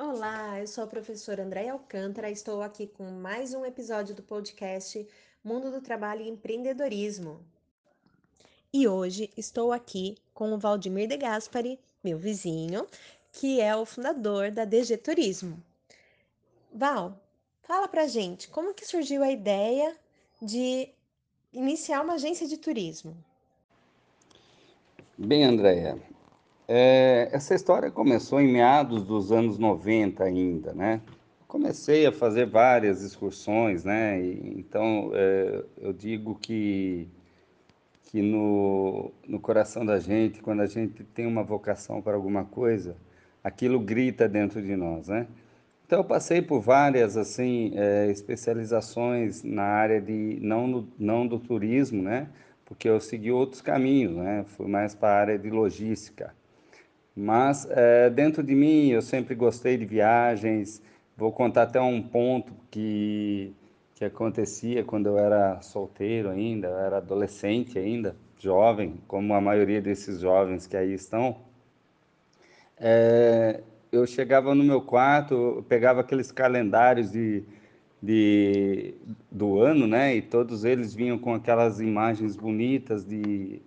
Olá, eu sou a professora Andréia Alcântara, estou aqui com mais um episódio do podcast Mundo do Trabalho e Empreendedorismo. E hoje estou aqui com o Valdemir De Gaspari, meu vizinho, que é o fundador da DG Turismo. Val, fala pra gente, como que surgiu a ideia de iniciar uma agência de turismo? Bem, Andréia, é, essa história começou em meados dos anos 90 ainda, né? Comecei a fazer várias excursões, né? E, então, é, eu digo que, que no, no coração da gente, quando a gente tem uma vocação para alguma coisa, aquilo grita dentro de nós, né? Então, eu passei por várias, assim, é, especializações na área de, não, não do turismo, né? porque eu segui outros caminhos, né? Fui mais para a área de logística. Mas é, dentro de mim eu sempre gostei de viagens. Vou contar até um ponto que que acontecia quando eu era solteiro ainda, eu era adolescente ainda, jovem, como a maioria desses jovens que aí estão. É, eu chegava no meu quarto, pegava aqueles calendários de de, do ano, né? E todos eles vinham com aquelas imagens bonitas de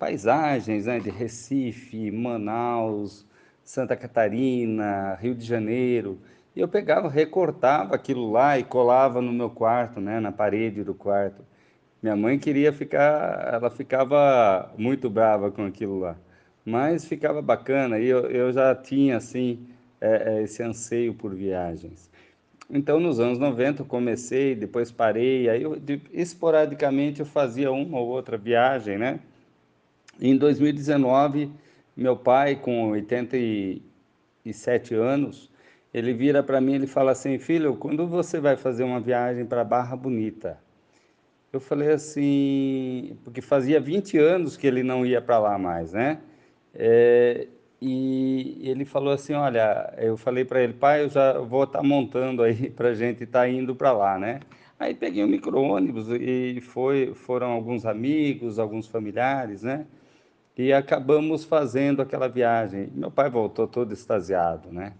paisagens, né? De Recife, Manaus, Santa Catarina, Rio de Janeiro. E eu pegava, recortava aquilo lá e colava no meu quarto, né? Na parede do quarto. Minha mãe queria ficar, ela ficava muito brava com aquilo lá, mas ficava bacana. E eu, eu já tinha assim é, esse anseio por viagens. Então, nos anos 90, eu comecei, depois parei, aí eu, de, esporadicamente eu fazia uma ou outra viagem, né? Em 2019, meu pai, com 87 anos, ele vira para mim e fala assim, filho, quando você vai fazer uma viagem para Barra Bonita? Eu falei assim, porque fazia 20 anos que ele não ia para lá mais, né? É, e ele falou assim, olha, eu falei para ele, pai, eu já vou estar tá montando aí para gente estar tá indo para lá, né? Aí peguei um micro-ônibus e foi, foram alguns amigos, alguns familiares, né? E acabamos fazendo aquela viagem. Meu pai voltou todo extasiado, né?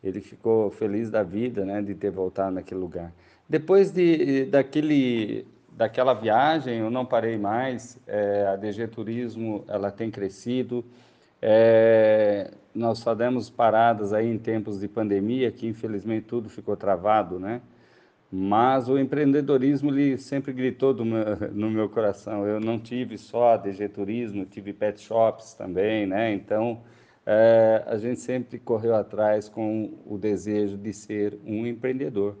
Ele ficou feliz da vida, né, de ter voltado naquele lugar. Depois de, daquele, daquela viagem, eu não parei mais. É, a DG Turismo, ela tem crescido. É, nós só demos paradas aí em tempos de pandemia, que infelizmente tudo ficou travado, né? Mas o empreendedorismo ele sempre gritou meu, no meu coração. Eu não tive só DG Turismo, tive pet shops também, né? Então é, a gente sempre correu atrás com o desejo de ser um empreendedor.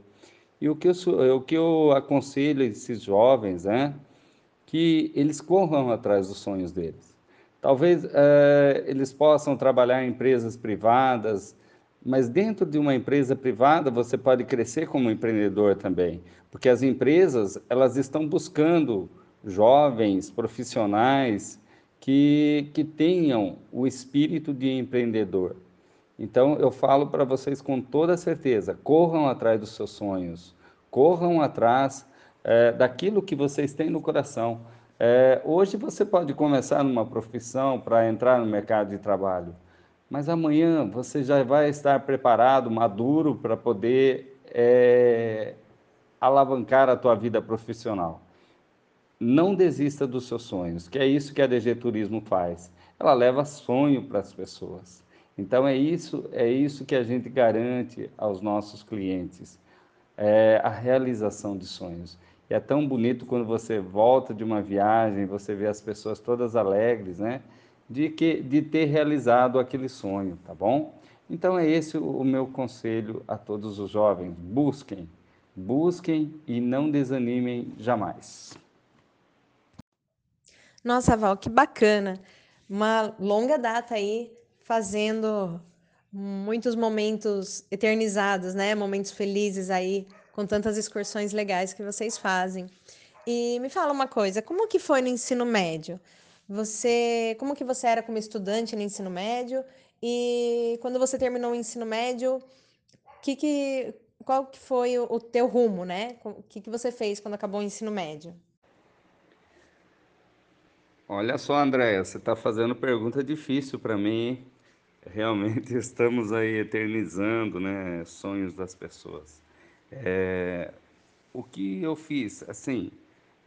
E o que eu, o que eu aconselho esses jovens, né? Que eles corram atrás dos sonhos deles Talvez é, eles possam trabalhar em empresas privadas, mas dentro de uma empresa privada você pode crescer como empreendedor também, porque as empresas elas estão buscando jovens profissionais que, que tenham o espírito de empreendedor. Então eu falo para vocês com toda certeza: corram atrás dos seus sonhos, corram atrás é, daquilo que vocês têm no coração. É, hoje você pode começar numa profissão para entrar no mercado de trabalho, mas amanhã você já vai estar preparado, maduro para poder é, alavancar a tua vida profissional. Não desista dos seus sonhos, que é isso que a DG Turismo faz. Ela leva sonho para as pessoas. Então é isso, é isso que a gente garante aos nossos clientes, é a realização de sonhos. E é tão bonito quando você volta de uma viagem, você vê as pessoas todas alegres, né? De, que, de ter realizado aquele sonho, tá bom? Então é esse o meu conselho a todos os jovens. Busquem, busquem e não desanimem jamais. Nossa, Val, que bacana! Uma longa data aí fazendo muitos momentos eternizados, né? Momentos felizes aí com tantas excursões legais que vocês fazem. E me fala uma coisa, como que foi no ensino médio? Você, como que você era como estudante no ensino médio? E quando você terminou o ensino médio, que que, qual que foi o, teu rumo, né? O que, que você fez quando acabou o ensino médio? Olha só, Andréia, você está fazendo pergunta difícil para mim. Realmente estamos aí eternizando, né, sonhos das pessoas. É, o que eu fiz, assim,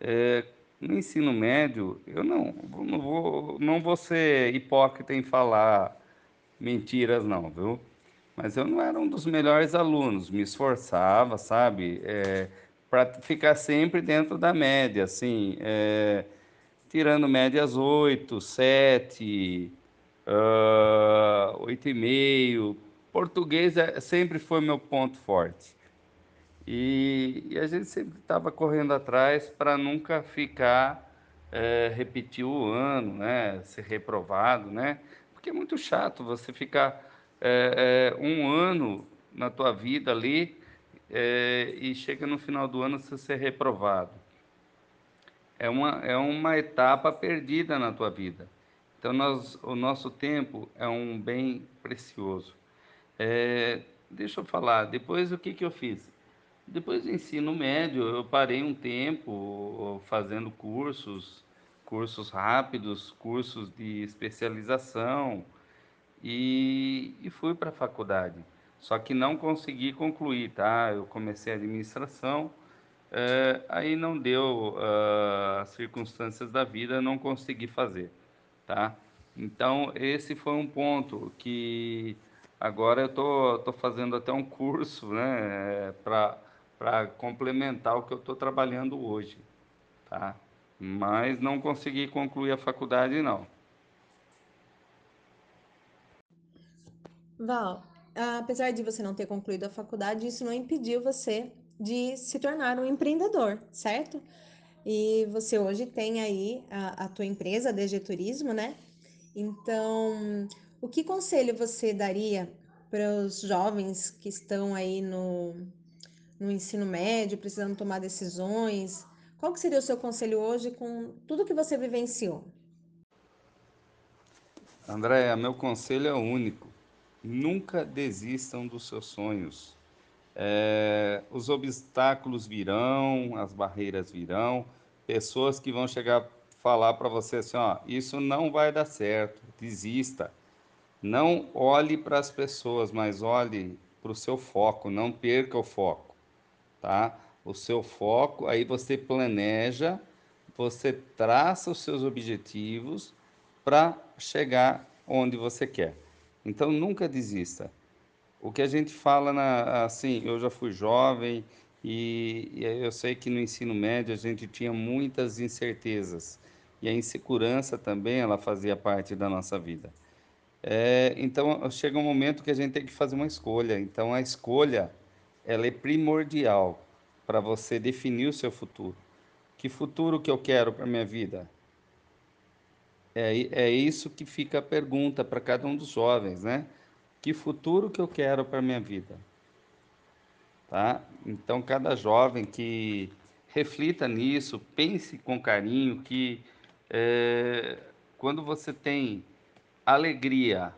é, no ensino médio, eu não, não vou, não vou ser hipócrita em falar mentiras, não, viu? Mas eu não era um dos melhores alunos, me esforçava, sabe, é, para ficar sempre dentro da média, assim, é, tirando médias 8, 7, ah, 8,5. Português é- sempre foi meu ponto forte. E, e a gente sempre estava correndo atrás para nunca ficar, eh, repetir o ano, né? Ser reprovado, né? Porque é muito chato você ficar eh, eh, um ano na tua vida ali, e chega no final do ano você ser reprovado. É uma, é uma etapa perdida na tua vida. Então, nós, o nosso tempo é um bem precioso. É, deixa eu falar, depois o que que eu fiz? Depois do ensino médio, eu parei um tempo fazendo cursos, cursos rápidos, cursos de especialização e, e fui para a faculdade. Só que não consegui concluir, tá? Eu comecei administração, eh, aí não deu, ah, as circunstâncias da vida, não consegui fazer, tá? Então, esse foi um ponto que agora eu tô, tô fazendo até um curso, né, para para complementar o que eu estou trabalhando hoje, tá? Mas não consegui concluir a faculdade, não. Val, apesar de você não ter concluído a faculdade, isso não impediu você de se tornar um empreendedor, certo? E você hoje tem aí a, a tua empresa, a DG Turismo, né? Então, o que conselho você daria para os jovens que estão aí no, no ensino médio, precisando tomar decisões? Qual que seria o seu conselho hoje com tudo que você vivenciou? Andréia, meu conselho é único. Nunca desistam dos seus sonhos. É, os obstáculos virão, as barreiras virão, pessoas que vão chegar falar para você assim, ó, isso não vai dar certo, desista. Não olhe para as pessoas, mas olhe para o seu foco, não perca o foco, tá? O seu foco, aí você planeja, você traça os seus objetivos para chegar onde você quer. Então nunca desista. O que a gente fala na, assim, eu já fui jovem e, e eu sei que no ensino médio a gente tinha muitas incertezas e a insegurança também ela fazia parte da nossa vida. É, então chega um momento que a gente tem que fazer uma escolha. Então a escolha ela é primordial para você definir o seu futuro. Que futuro que eu quero para minha vida? É, é isso que fica a pergunta para cada um dos jovens, né? Que futuro que eu quero para minha vida? Tá? Então cada jovem que reflita nisso, pense com carinho que é, quando você tem alegria,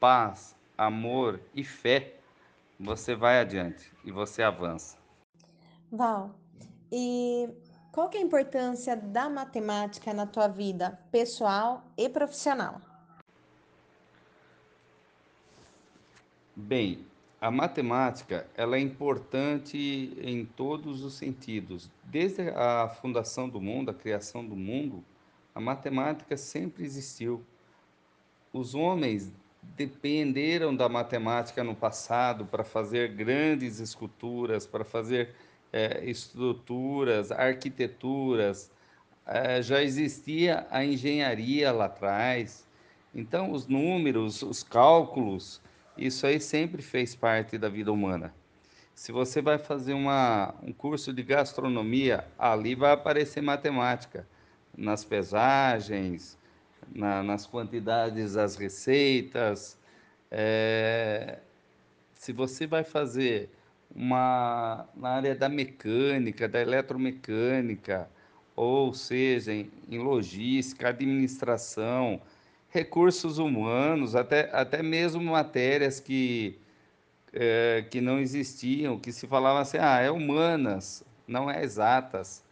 paz, amor e fé, você vai adiante e você avança. Val, e qual é a importância da matemática na tua vida pessoal e profissional? Bem, a matemática ela é importante em todos os sentidos. Desde a fundação do mundo, a criação do mundo, a matemática sempre existiu. Os homens dependeram da matemática no passado para fazer grandes esculturas, para fazer eh, estruturas, arquiteturas. Eh, já existia a engenharia lá atrás. Então, os números, os cálculos, isso aí sempre fez parte da vida humana. Se você vai fazer uma, um curso de gastronomia, ali vai aparecer matemática, nas pesagens, na, nas quantidades das receitas. É, se você vai fazer uma na área da mecânica, da eletromecânica, ou seja, em, em logística, administração, recursos humanos, até, até mesmo matérias que, é, que não existiam, que se falava assim, ah, é humanas, não é exatas,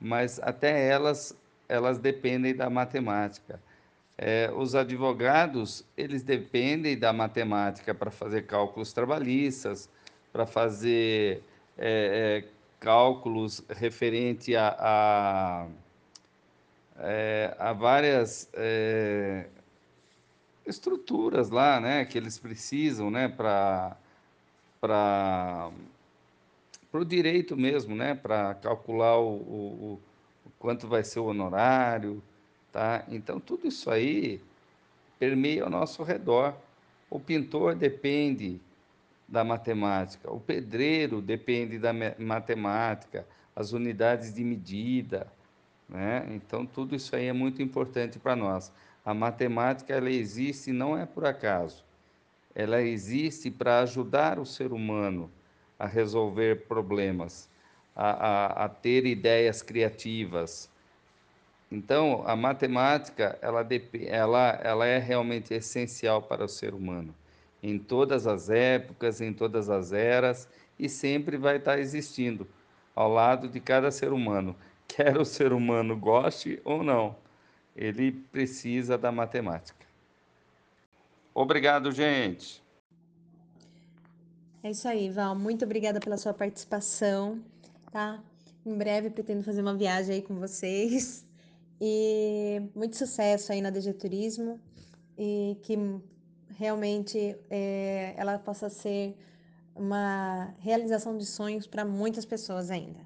mas até elas, elas dependem da matemática. É, os advogados, eles dependem da matemática para fazer cálculos trabalhistas, para fazer é, é, cálculos referente a, a, é, a várias é, estruturas lá, né, que eles precisam, né, para para o direito mesmo, né, para calcular o, o, o quanto vai ser o honorário, tá? Então tudo isso aí permeia ao nosso redor. O pintor depende da matemática, o pedreiro depende da matemática, as unidades de medida, né? Então tudo isso aí é muito importante para nós. A matemática ela existe não é por acaso ela existe para ajudar o ser humano a resolver problemas, a, a, a ter ideias criativas. Então, a matemática ela, ela, ela é realmente essencial para o ser humano, em todas as épocas, em todas as eras, e sempre vai estar existindo ao lado de cada ser humano, quer o ser humano goste ou não, ele precisa da matemática. Obrigado, gente. É isso aí, Val. Muito obrigada pela sua participação, tá? Em breve pretendo fazer uma viagem aí com vocês. E muito sucesso aí na DG Turismo e que realmente é, ela possa ser uma realização de sonhos para muitas pessoas ainda.